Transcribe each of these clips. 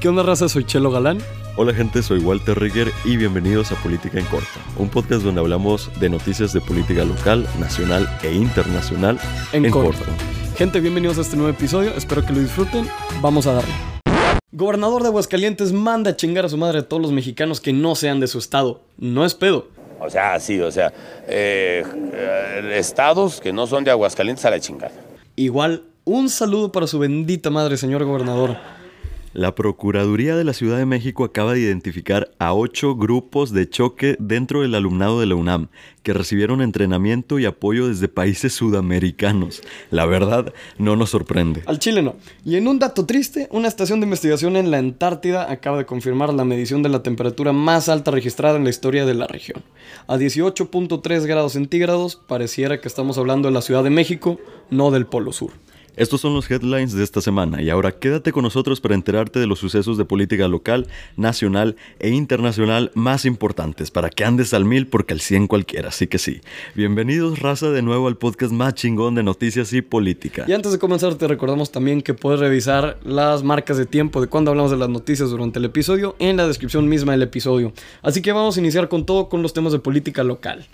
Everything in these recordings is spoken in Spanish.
¿Qué onda, raza? Soy Chelo Galán. Hola gente, soy Walter Rigger y bienvenidos a Política en Corta, un podcast donde hablamos de noticias de política local, nacional e internacional En, corto. Gente, bienvenidos a este nuevo episodio. Espero que lo disfruten. Vamos a darle. Gobernador de Aguascalientes manda a chingar a su madre a todos los mexicanos que no sean de su estado. No es pedo. O sea, sí, o sea, eh, eh, estados que no son de Aguascalientes a la chingada. Igual, un saludo para su bendita madre, señor gobernador. La Procuraduría de la Ciudad de México acaba de identificar a ocho grupos de choque dentro del alumnado de la UNAM que recibieron entrenamiento y apoyo desde países sudamericanos. La verdad, no nos sorprende. Al Chile no. Y en un dato triste, una estación de investigación en la Antártida acaba de confirmar la medición de la temperatura más alta registrada en la historia de la región. A 18.3 grados centígrados, pareciera que estamos hablando de la Ciudad de México, no del Polo Sur. Estos son los headlines de esta semana y ahora quédate con nosotros para enterarte de los sucesos de política local, nacional e internacional más importantes para que andes al mil porque al 100 cualquiera, así que sí. Bienvenidos raza de nuevo al podcast más chingón de noticias y política. Y antes de comenzar te recordamos también que puedes revisar las marcas de tiempo de cuando hablamos de las noticias durante el episodio en la descripción misma del episodio. Así que vamos a iniciar con todo con los temas de política local.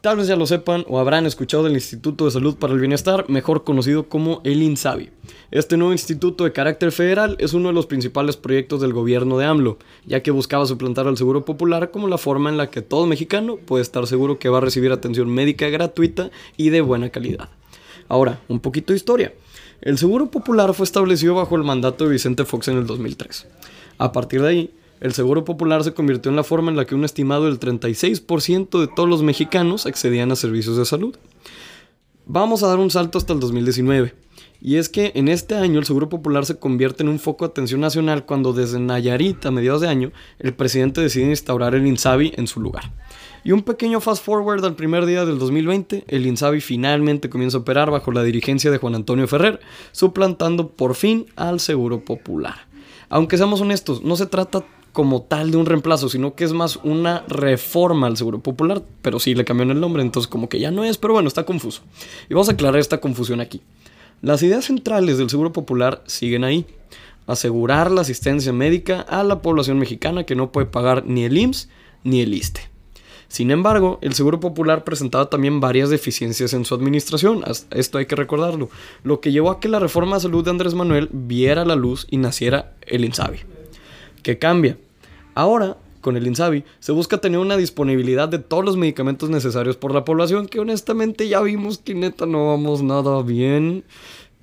Tal vez ya lo sepan o habrán escuchado del Instituto de Salud para el Bienestar, mejor conocido como el INSABI. Este nuevo instituto de carácter federal es uno de los principales proyectos del gobierno de AMLO, ya que buscaba suplantar al Seguro Popular como la forma en la que todo mexicano puede estar seguro que va a recibir atención médica gratuita y de buena calidad. Ahora, un poquito de historia. El Seguro Popular fue establecido bajo el mandato de Vicente Fox en el 2003. A partir de ahí, el Seguro Popular se convirtió en la forma en la que un estimado del 36% de todos los mexicanos accedían a servicios de salud. Vamos a dar un salto hasta el 2019. Y es que en este año el Seguro Popular se convierte en un foco de atención nacional cuando desde Nayarit a mediados de año el presidente decide instaurar el INSABI en su lugar. Y un pequeño fast forward al primer día del 2020, el INSABI finalmente comienza a operar bajo la dirigencia de Juan Antonio Ferrer, suplantando por fin al Seguro Popular. Aunque seamos honestos, no se trata como tal de un reemplazo, sino que es más una reforma al Seguro Popular, pero sí le cambiaron el nombre, entonces como que ya no es, pero bueno, está confuso. Y vamos a aclarar esta confusión aquí. Las ideas centrales del Seguro Popular siguen ahí. Asegurar la asistencia médica a la población mexicana que no puede pagar ni el IMSS ni el ISTE. Sin embargo, el Seguro Popular presentaba también varias deficiencias en su administración, esto hay que recordarlo, lo que llevó a que la reforma de salud de Andrés Manuel viera la luz y naciera el INSABI que cambia. Ahora, con el INSABI, se busca tener una disponibilidad de todos los medicamentos necesarios por la población, que honestamente ya vimos que neta no vamos nada bien.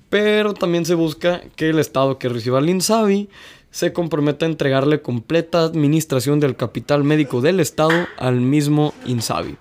Pero también se busca que el Estado que reciba el INSABI se comprometa a entregarle completa administración del capital médico del Estado al mismo INSABI.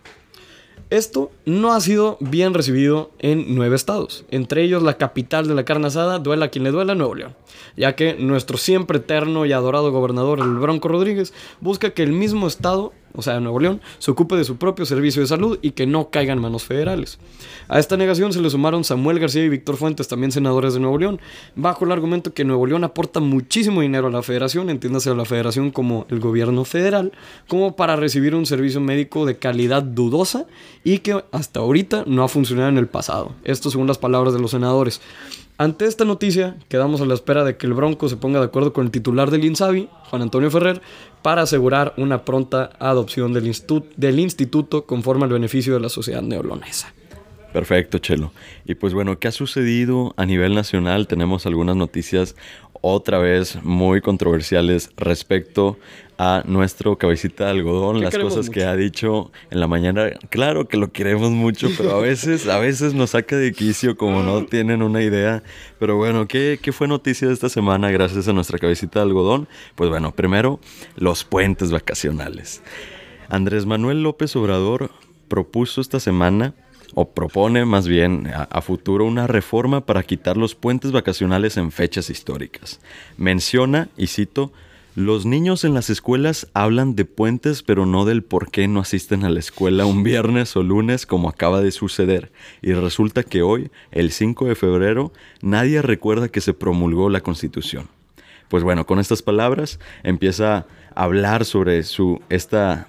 Esto no ha sido bien recibido en nueve estados, entre ellos la capital de la carne asada, duela a quien le duela, Nuevo León, ya que nuestro siempre eterno y adorado gobernador, el Bronco Rodríguez, busca que el mismo estado o sea, Nuevo León, se ocupe de su propio servicio de salud y que no caigan manos federales. A esta negación se le sumaron Samuel García y Víctor Fuentes, también senadores de Nuevo León, bajo el argumento que Nuevo León aporta muchísimo dinero a la federación, entiéndase a la federación como el gobierno federal, como para recibir un servicio médico de calidad dudosa y que hasta ahorita no ha funcionado en el pasado. Esto según las palabras de los senadores. Ante esta noticia, quedamos a la espera de que el Bronco se ponga de acuerdo con el titular del INSABI, Juan Antonio Ferrer, para asegurar una pronta adopción del, del instituto conforme al beneficio de la sociedad neolonesa. Perfecto, Chelo. Y pues bueno, ¿qué ha sucedido a nivel nacional? Tenemos algunas noticias otra vez muy controversiales respecto a nuestro cabecita de algodón, las cosas que ha dicho en la mañana. Claro que lo queremos mucho, pero a veces, a veces nos saca de quicio como no tienen una idea. Pero bueno, ¿qué, ¿qué fue noticia de esta semana gracias a nuestra cabecita de algodón? Pues bueno, primero, los puentes vacacionales. Andrés Manuel López Obrador propuso esta semana o propone más bien a, futuro una reforma para quitar los puentes vacacionales en fechas históricas. Menciona, y cito, los niños en las escuelas hablan de puentes pero no del por qué no asisten a la escuela un viernes o lunes como acaba de suceder. Y resulta que hoy, el 5 de febrero, nadie recuerda que se promulgó la Constitución. Pues bueno, con estas palabras empieza a hablar sobre su, esta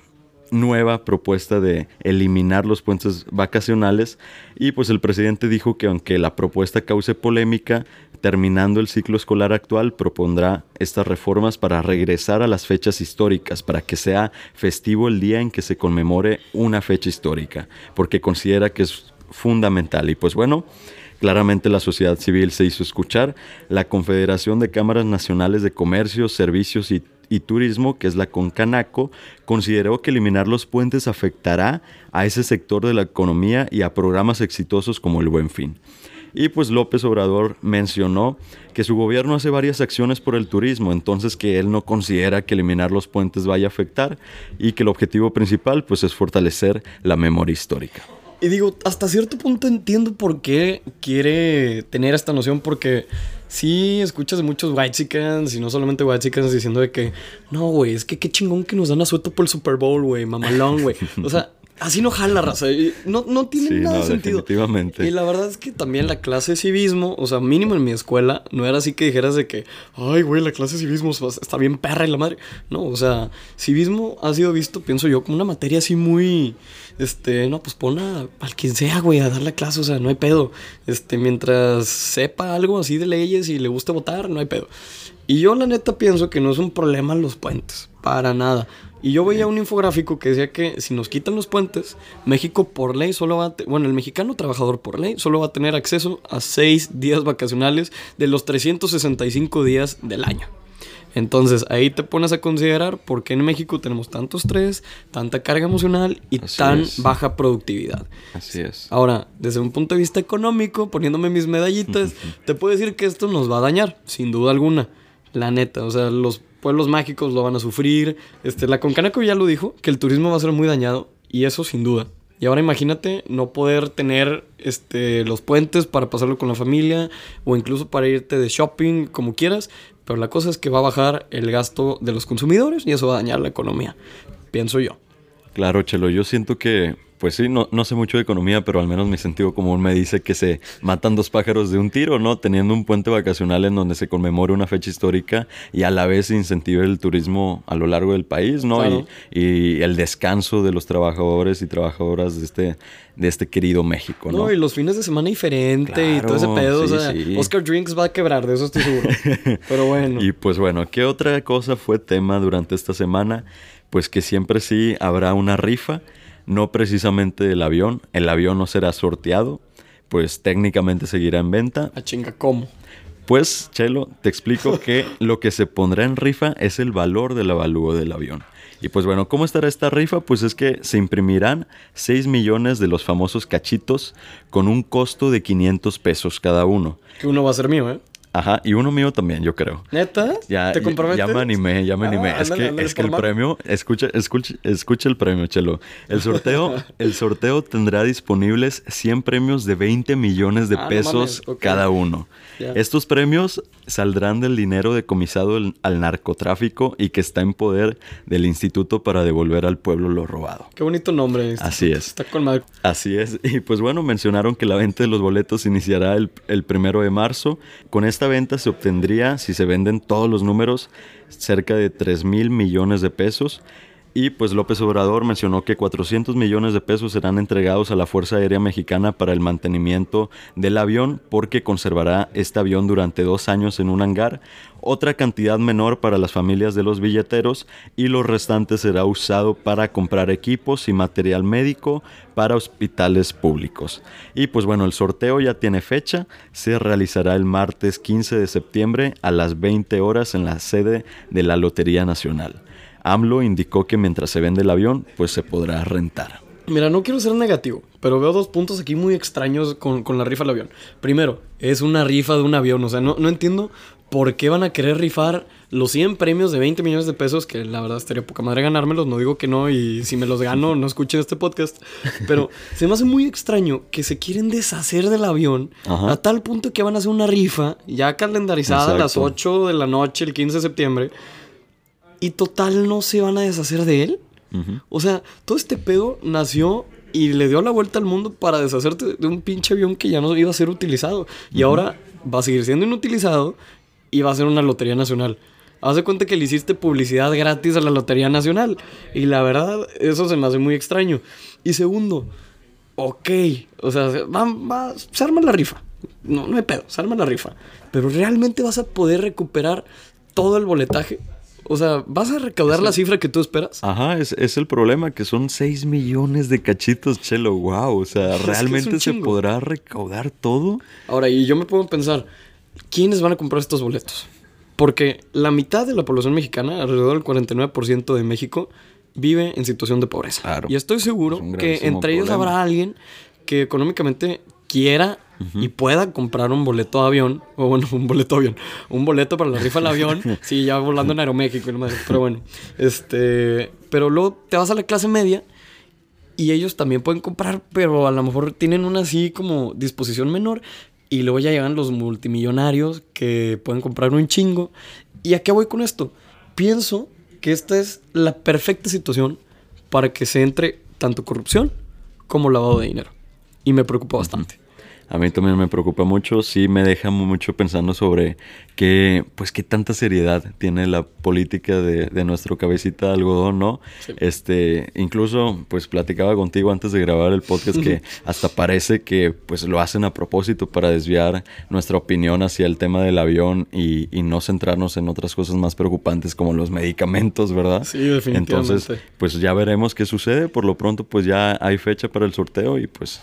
nueva propuesta de eliminar los puentes vacacionales y pues el presidente dijo que aunque la propuesta cause polémica, terminando el ciclo escolar actual propondrá estas reformas para regresar a las fechas históricas, para que sea festivo el día en que se conmemore una fecha histórica, porque considera que es fundamental y pues bueno, Claramente la sociedad civil se hizo escuchar. La Confederación de Cámaras Nacionales de Comercio, Servicios y y Turismo, que es la Concanaco, consideró que eliminar los puentes afectará a ese sector de la economía y a programas exitosos como el Buen Fin. Y pues López Obrador mencionó que su gobierno hace varias acciones por el turismo, entonces que él no considera que eliminar los puentes vaya a afectar y que el objetivo principal pues es fortalecer la memoria histórica. Y digo, hasta cierto punto entiendo por qué quiere tener esta noción, porque sí escuchas muchos white chickens y no solamente white chickens diciendo de que, no, güey, es que qué chingón que nos dan a suelto por el Super Bowl, güey, mamalón, güey. O sea, así no jala raza. No, no tiene nada de sentido. Definitivamente. Y la verdad es que también la clase de civismo, o sea, mínimo en mi escuela, no era así que dijeras de que, ay, güey, la clase de civismo está bien perra y la madre. No, o sea, civismo ha sido visto, pienso yo, como una materia así muy este, no, pues pon a, al quien sea, güey, a dar la clase, o sea, no hay pedo. Este, mientras sepa algo así de leyes y le guste votar, no hay pedo. Y yo la neta pienso que no es un problema los puentes, para nada. Y yo veía un infográfico que decía que si nos quitan los puentes, México por ley solo va a... Bueno, el mexicano trabajador por ley solo va a tener acceso a seis días vacacionales de los 365 días del año. Entonces ahí te pones a considerar por qué en México tenemos tanto estrés, tanta carga emocional y tan baja productividad. Así es. Ahora, desde un punto de vista económico, poniéndome mis medallitas, te puedo decir que esto nos va a dañar, sin duda alguna. La neta, o sea, los pueblos mágicos lo van a sufrir. Este, la Concanaco ya lo dijo, que el turismo va a ser muy dañado, y eso sin duda. Y ahora imagínate no poder tener este, los puentes para pasarlo con la familia o incluso para irte de shopping como quieras. Pero la cosa es que va a bajar el gasto de los consumidores y eso va a dañar la economía, pienso yo. Claro, Chelo, yo siento que pues sí, no, no sé mucho de economía, pero al menos mi sentido común me dice que se matan dos pájaros de un tiro, ¿no? Teniendo un puente vacacional en donde se conmemore una fecha histórica y a la vez se incentive el turismo a lo largo del país, ¿no? Y, y, el descanso de los trabajadores y trabajadoras de este, de este querido México, ¿no? No, y los fines de semana diferente y todo ese pedo. o sea, Oscar Drinks va a quebrar, de eso estoy seguro. pero bueno. Y pues bueno, ¿qué otra cosa fue tema durante esta semana? Pues que siempre sí habrá una rifa no precisamente del avión. El avión no será sorteado, pues técnicamente seguirá en venta. ¿A chinga cómo? Pues, Chelo, te explico que lo que se pondrá en rifa es el valor del avalúo del avión. Y pues bueno, ¿cómo estará esta rifa? Pues es que se imprimirán 6 millones de los famosos cachitos con un costo de 500 pesos cada uno. Que uno va a ser mío, ¿eh? Ajá, y uno mío también, yo creo. ¿Neta? Ya, ¿Te comprometes? Ya, me animé, ya me ah, animé. es que, es que el premio, escucha, escucha, escucha el premio, Chelo. El sorteo, el sorteo tendrá disponibles 100 premios de 20 millones de ah, pesos cada uno. Estos premios saldrán del dinero decomisado al narcotráfico y que está en poder del instituto para devolver al pueblo lo robado. Qué bonito nombre. Este. Así es. Está con mal. Así es. Y pues bueno, mencionaron que la venta de los boletos iniciará el, el primero de marzo. Con esta venta se obtendría, si se venden todos los números, cerca de 3 mil millones de pesos. Y pues López Obrador mencionó que 400 millones de pesos serán entregados a la Fuerza Aérea Mexicana para el mantenimiento del avión porque conservará este avión durante dos años en un hangar, otra cantidad menor para las familias de los billeteros y lo restante será usado para comprar equipos y material médico para hospitales públicos. Y pues bueno, el sorteo ya tiene fecha, se realizará el martes 15 de septiembre a las 20 horas en la sede de la Lotería Nacional. AMLO indicó que mientras se vende el avión, pues se podrá rentar. Mira, no quiero ser negativo, pero veo dos puntos aquí muy extraños con, la rifa del avión. Primero, es una rifa de un avión, o sea, no, no entiendo por qué van a querer rifar los 100 premios de 20 millones de pesos, que la verdad estaría poca madre ganármelos, no digo que no, y si me los gano, no escuchen este podcast, pero se me hace muy extraño que se quieren deshacer del avión a tal punto que van a hacer una rifa ya calendarizada a las 8 de la noche, el 15 de septiembre y total no se van a deshacer de él. O sea, todo este pedo nació y le dio la vuelta al mundo para deshacerte de un pinche avión que ya no iba a ser utilizado. Y ahora va a seguir siendo inutilizado y va a ser una lotería nacional. Haz de cuenta que le hiciste publicidad gratis a la Lotería Nacional. Y la verdad, eso se me hace muy extraño. Y segundo, ok, o sea, va, va, se arma la rifa. No, no hay pedo, se arma la rifa. Pero realmente vas a poder recuperar todo el boletaje. O sea, ¿vas a recaudar la cifra que tú esperas? Ajá, es, es el problema, que son 6 millones de cachitos, chelo, wow. O sea, Es que es ¿realmente se podrá recaudar todo? Ahora, y yo me puedo pensar, ¿quiénes van a comprar estos boletos? Porque la mitad de la población mexicana, alrededor del 49% de México, vive en situación de pobreza. Claro. Y estoy seguro Es que entre ellos problema. habrá alguien que económicamente quiera y pueda comprar un boleto de avión, o bueno, un boleto de avión, un boleto para la rifa del avión, sí, ya volando en Aeroméxico, pero bueno, este, pero luego te vas a la clase media y ellos también pueden comprar, pero a lo mejor tienen una así como disposición menor. Y luego ya llegan los multimillonarios que pueden comprar un chingo. ¿Y a qué voy con esto? Pienso que esta es la perfecta situación para que se entre tanto corrupción como lavado de dinero. Y me preocupa bastante. A mí también me preocupa mucho, sí me deja mucho pensando sobre qué, pues qué tanta seriedad tiene la política de, de nuestro cabecita de algodón, ¿no? Sí. Este, incluso, pues platicaba contigo antes de grabar el podcast que hasta parece que pues lo hacen a propósito para desviar nuestra opinión hacia el tema del avión y, y no centrarnos en otras cosas más preocupantes como los medicamentos, ¿verdad? Sí, definitivamente. Entonces, pues ya veremos qué sucede. Por lo pronto, pues ya hay fecha para el sorteo y pues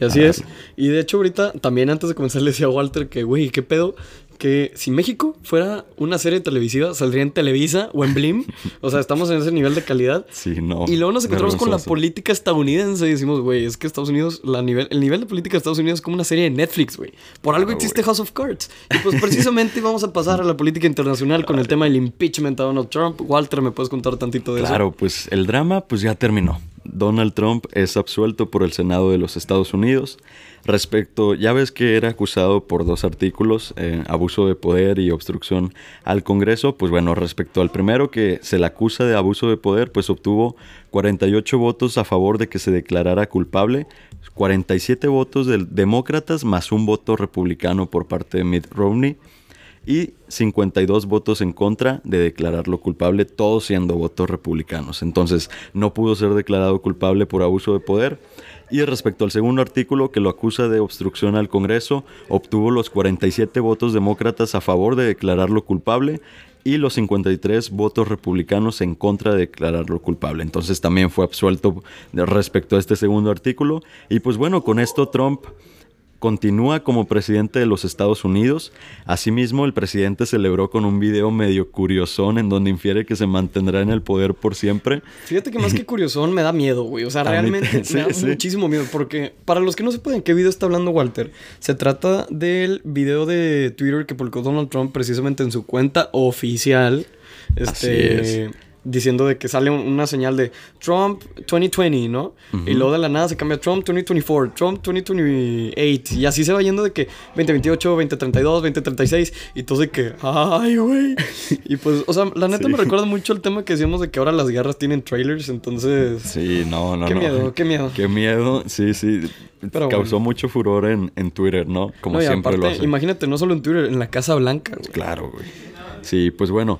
Y así es. Y de hecho, ahorita también antes de comenzar le decía a Walter que, güey, ¿qué pedo? Que si México fuera una serie televisiva, saldría en Televisa o en Blim. o sea, estamos en ese nivel de calidad. sí, no. Y luego nos encontramos con la política estadounidense y decimos, güey, es que Estados Unidos, la nivel, el nivel de política de Estados Unidos es como una serie de Netflix, güey. Por algo Claro, existe güey. House of Cards. Y pues precisamente vamos a pasar a la política internacional con el tema del impeachment a Donald Trump. Walter, ¿me puedes contar tantito de Claro, pues el drama pues ya terminó. Donald Trump es absuelto por el Senado de los Estados Unidos. Respecto, ya ves que era acusado por dos artículos, eh, abuso de poder y obstrucción al Congreso. Pues bueno, respecto al primero que se le acusa de abuso de poder, pues obtuvo 48 votos a favor de que se declarara culpable, 47 votos de demócratas más un voto republicano por parte de Mitt Romney y 52 votos en contra de declararlo culpable, todos siendo votos republicanos. Entonces, no pudo ser declarado culpable por abuso de poder. Y respecto al segundo artículo que lo acusa de obstrucción al Congreso, obtuvo los 47 votos demócratas a favor de declararlo culpable y los 53 votos republicanos en contra de declararlo culpable. Entonces también fue absuelto respecto a este segundo artículo. Y pues bueno, con esto Trump continúa como presidente de los Estados Unidos. Asimismo, el presidente celebró con un video medio curiosón en donde infiere que se mantendrá en el poder por siempre. Fíjate que más que curiosón me da miedo, güey. O sea, realmente sí, me da sí. muchísimo miedo. Porque para los que no sepan en qué video está hablando Walter, se trata del video de Twitter que publicó Donald Trump precisamente en su cuenta oficial. Este. Así Diciendo de que sale un- una señal de Trump 2020, ¿no? Y luego de la nada se cambia Trump 2024, Trump 2028. Y así se va yendo de que 2028, 2032, 2036. Y todo de que, ay, güey. Y pues, o sea, la neta Sí. me recuerda mucho el tema que decíamos de que ahora las guerras tienen trailers. Entonces, Sí, no, no, qué no. miedo, qué miedo. Qué miedo, sí, sí. Pero Causó bueno. mucho furor en, en Twitter, ¿no? Como No, siempre lo hace. imagínate, no solo en Twitter, en la Casa Blanca, güey. Claro, güey. Sí, pues bueno,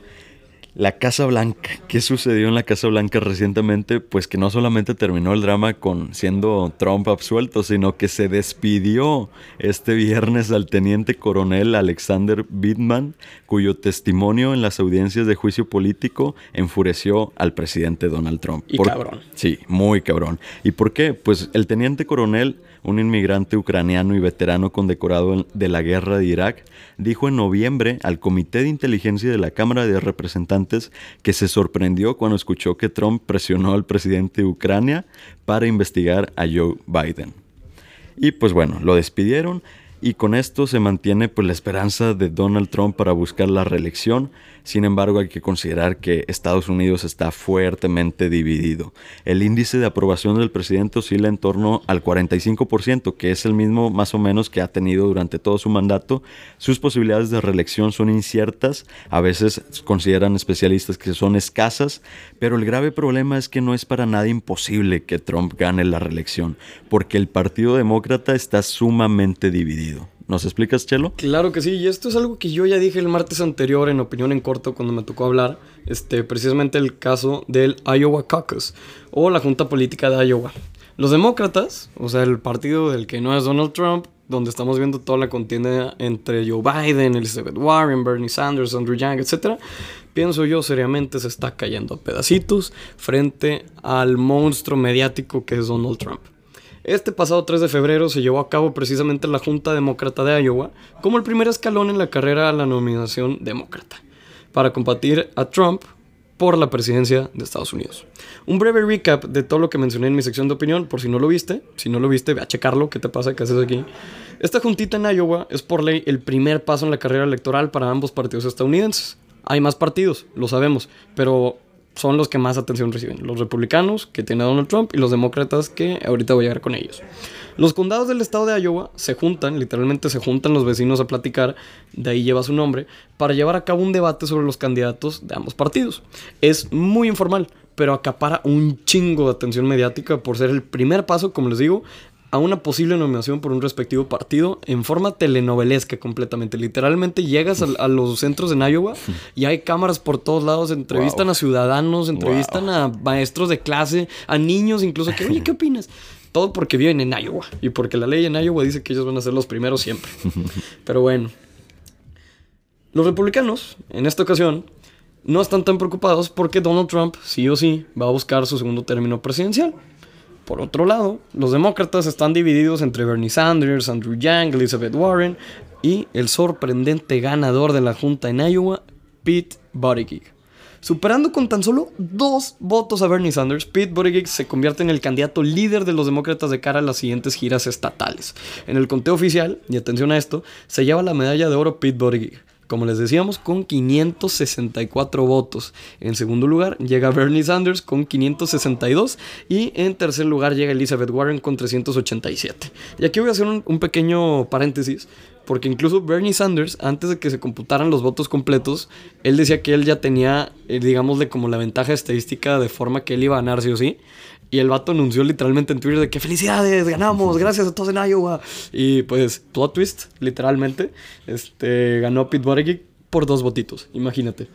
la Casa Blanca. ¿Qué sucedió en la Casa Blanca recientemente? Pues que no solamente terminó el drama con siendo Trump absuelto, sino que se despidió este viernes al teniente coronel Alexander Bittman, cuyo testimonio en las audiencias de juicio político enfureció al presidente Donald Trump. Y Por- cabrón. Sí, muy cabrón. ¿Y por qué? Pues el teniente coronel, un inmigrante ucraniano y veterano condecorado de la guerra de Irak, dijo en noviembre al Comité de Inteligencia de la Cámara de Representantes que se sorprendió cuando escuchó que Trump presionó al presidente de Ucrania para investigar a Joe Biden. Y pues bueno, lo despidieron y con esto se mantiene pues la esperanza de Donald Trump para buscar la reelección. Sin embargo, hay que considerar que Estados Unidos está fuertemente dividido. El índice de aprobación del presidente oscila en torno al 45%, que es el mismo más o menos que ha tenido durante todo su mandato. Sus posibilidades de reelección son inciertas, a veces consideran especialistas que son escasas, pero el grave problema es que no es para nada imposible que Trump gane la reelección, porque el Partido Demócrata está sumamente dividido. ¿Nos explicas, Chelo? Claro que sí, y esto es algo que yo ya dije el martes anterior en Opinión en Corto cuando me tocó hablar, este, precisamente el caso del Iowa Caucus o la Junta Política de Iowa. Los demócratas, o sea, el partido del que no es Donald Trump, donde estamos viendo toda la contienda entre Joe Biden, Elizabeth Warren, Bernie Sanders, Andrew Yang, etc., pienso yo seriamente se está cayendo a pedacitos frente al monstruo mediático que es Donald Trump. Este pasado 3 de febrero se llevó a cabo precisamente la Junta Demócrata de Iowa como el primer escalón en la carrera a la nominación demócrata, para combatir a Trump por la presidencia de Estados Unidos. Un breve recap de todo lo que mencioné en mi sección de opinión, por si no lo viste. Si no lo viste, ve a checarlo. ¿Qué te pasa? ¿Qué haces aquí? Esta juntita en Iowa es por ley el primer paso en la carrera electoral para ambos partidos estadounidenses. Hay más partidos, lo sabemos, pero son los que más atención reciben. Los republicanos, que tiene Donald Trump, y los demócratas, que ahorita voy a llegar con ellos. Los condados del estado de Iowa se juntan, literalmente se juntan los vecinos a platicar, de ahí lleva su nombre, para llevar a cabo un debate sobre los candidatos de ambos partidos. Es muy informal, pero acapara un chingo de atención mediática por ser el primer paso, como les digo, a una posible nominación por un respectivo partido en forma telenovelesca completamente. Literalmente llegas a, los centros en Iowa y hay cámaras por todos lados, entrevistan a ciudadanos, entrevistan a maestros de clase, a niños incluso, que, oye, ¿qué opinas? Todo porque viven en Iowa y porque la ley en Iowa dice que ellos van a ser los primeros siempre. Pero bueno. Los republicanos, en esta ocasión, no están tan preocupados porque Donald Trump, sí o sí, va a buscar su segundo término presidencial. Por otro lado, los demócratas están divididos entre Bernie Sanders, Andrew Yang, Elizabeth Warren y el sorprendente ganador de la Junta en Iowa, Pete Buttigieg. Superando con tan solo dos votos a Bernie Sanders, Pete Buttigieg se convierte en el candidato líder de los demócratas de cara a las siguientes giras estatales. En el conteo oficial, y atención a esto, se lleva la medalla de oro Pete Buttigieg. Como les decíamos, con 564 votos. En segundo lugar llega Bernie Sanders con 562 y en tercer lugar llega Elizabeth Warren con 387. Y aquí voy a hacer un, pequeño paréntesis porque incluso Bernie Sanders, antes de que se computaran los votos completos, él decía que él ya tenía, eh, digámosle, como la ventaja estadística de forma que él iba a ganar sí o sí. Y el vato anunció literalmente en Twitter de que felicidades, ganamos, gracias a todos en Iowa. Y pues, plot twist, literalmente, este, ganó Pete Buttigieg por dos votitos, imagínate.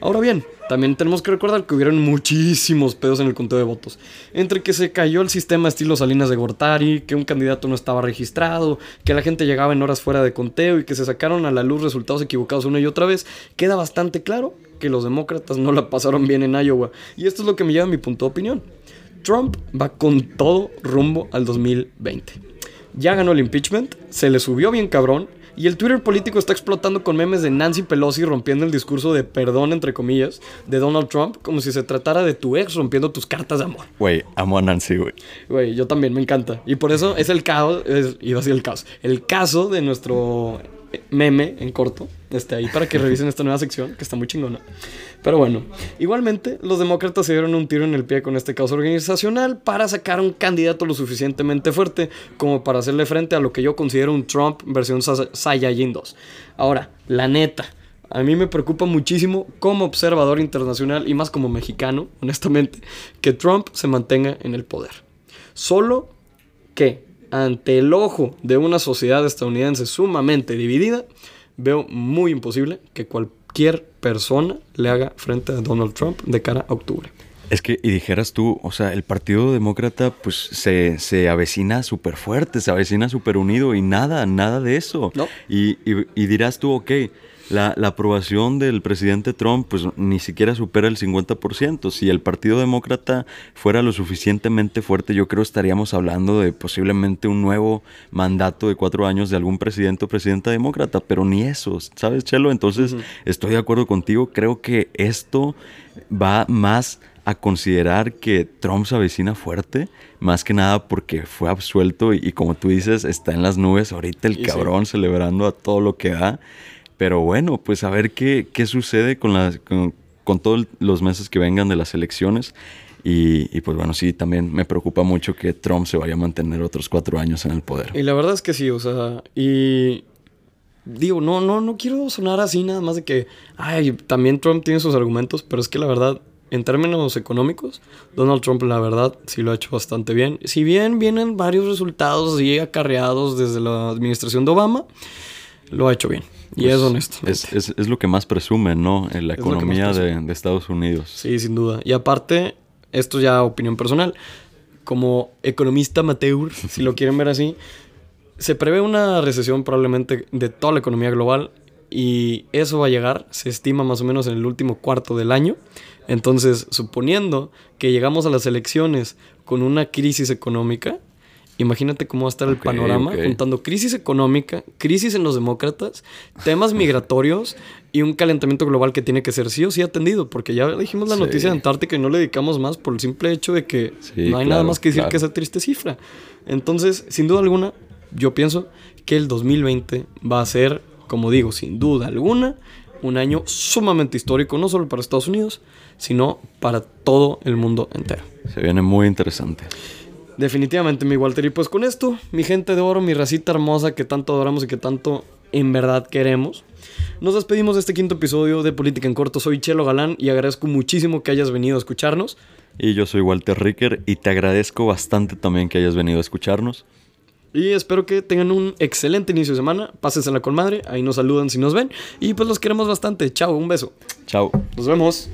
Ahora bien, también tenemos que recordar que hubieron muchísimos pedos en el conteo de votos. Entre que se cayó el sistema estilo Salinas de Gortari, que un candidato no estaba registrado, que la gente llegaba en horas fuera de conteo y que se sacaron a la luz resultados equivocados una y otra vez, queda bastante claro que los demócratas no la pasaron bien en Iowa. Y esto es lo que me lleva a mi punto de opinión. Trump va con todo rumbo al 2020. Ya ganó el impeachment, se le subió bien cabrón y el Twitter político está explotando con memes de Nancy Pelosi rompiendo el discurso de perdón, entre comillas, de Donald Trump, como si se tratara de tu ex rompiendo tus cartas de amor. Güey, amo a Nancy, güey. Güey, yo también, me encanta. Y por eso es el caos, es, iba a decir el caos, el caso de nuestro meme en corto, este, ahí para que revisen esta nueva sección, que está muy chingona. Pero bueno, igualmente los demócratas se dieron un tiro en el pie con este caos organizacional para sacar un candidato lo suficientemente fuerte como para hacerle frente a lo que yo considero un Trump versión Saiyajin 2. Ahora, la neta, a mí me preocupa muchísimo como observador internacional y más como mexicano, honestamente, que Trump se mantenga en el poder. Solo que ante el ojo de una sociedad estadounidense sumamente dividida, veo muy imposible que cualquier persona le haga frente a Donald Trump de cara a octubre. Es que, y dijeras tú, o sea, el Partido Demócrata pues se, se avecina súper fuerte, se avecina súper unido y nada, nada de eso. No. Y, y, y dirás tú, ok, la, la, aprobación del presidente Trump pues ni siquiera supera el 50%. Si el Partido Demócrata fuera lo suficientemente fuerte, yo creo estaríamos hablando de posiblemente un nuevo mandato de cuatro años de algún presidente o presidenta demócrata, pero ni eso, ¿sabes, Chelo? Entonces, uh -huh. estoy de acuerdo contigo, creo que esto va más a considerar que Trump se avecina fuerte, más que nada porque fue absuelto y, y como tú dices, está en las nubes ahorita el y cabrón sí. celebrando a todo lo que da. Pero bueno, pues a ver qué, qué sucede con, la, con, con, todos los meses que vengan de las elecciones. Y, y, pues bueno, sí, también me preocupa mucho que Trump se vaya a mantener otros cuatro años en el poder. Y la verdad es que sí, o sea, y digo, no, no, no quiero sonar así nada más de que, ay, también Trump tiene sus argumentos, pero es que la verdad, en términos económicos, Donald Trump la verdad sí lo ha hecho bastante bien. Si bien vienen varios resultados así acarreados desde la administración de Obama, lo ha hecho bien. Y es Pues, honesto. Es, es- es lo que más presume, ¿no? En la Es economía de, de Estados Unidos. Sí, sin duda. Y aparte, esto ya opinión personal, como economista amateur, si lo quieren ver así, se prevé una recesión probablemente de toda la economía global y eso va a llegar, se estima más o menos en el último cuarto del año. Entonces, suponiendo que llegamos a las elecciones con una crisis económica, imagínate cómo va a estar el panorama, ok. juntando crisis económica, crisis en los demócratas, temas migratorios y un calentamiento global que tiene que ser sí o sí atendido, porque ya dijimos la Sí. noticia de Antártica y no le dedicamos más por el simple hecho de que Sí, no hay nada más que decir claro. que esa triste cifra. Entonces, sin duda alguna, yo pienso que el 2020 va a ser, como digo, sin duda alguna, un año sumamente histórico, no solo para Estados Unidos, sino para todo el mundo entero. Se viene muy interesante. Definitivamente, mi Walter. Y pues con esto, mi gente de oro, mi racita hermosa que tanto adoramos y que tanto en verdad queremos. Nos despedimos de este quinto episodio de Política en Corto. Soy Chelo Galán y agradezco muchísimo que hayas venido a escucharnos. Y yo soy Walter Ricker y te agradezco bastante también que hayas venido a escucharnos. Y espero que tengan un excelente inicio de semana. Pásensela con madre. Ahí nos saludan si nos ven. Y pues los queremos bastante. Chao, un beso. Chao. Nos vemos.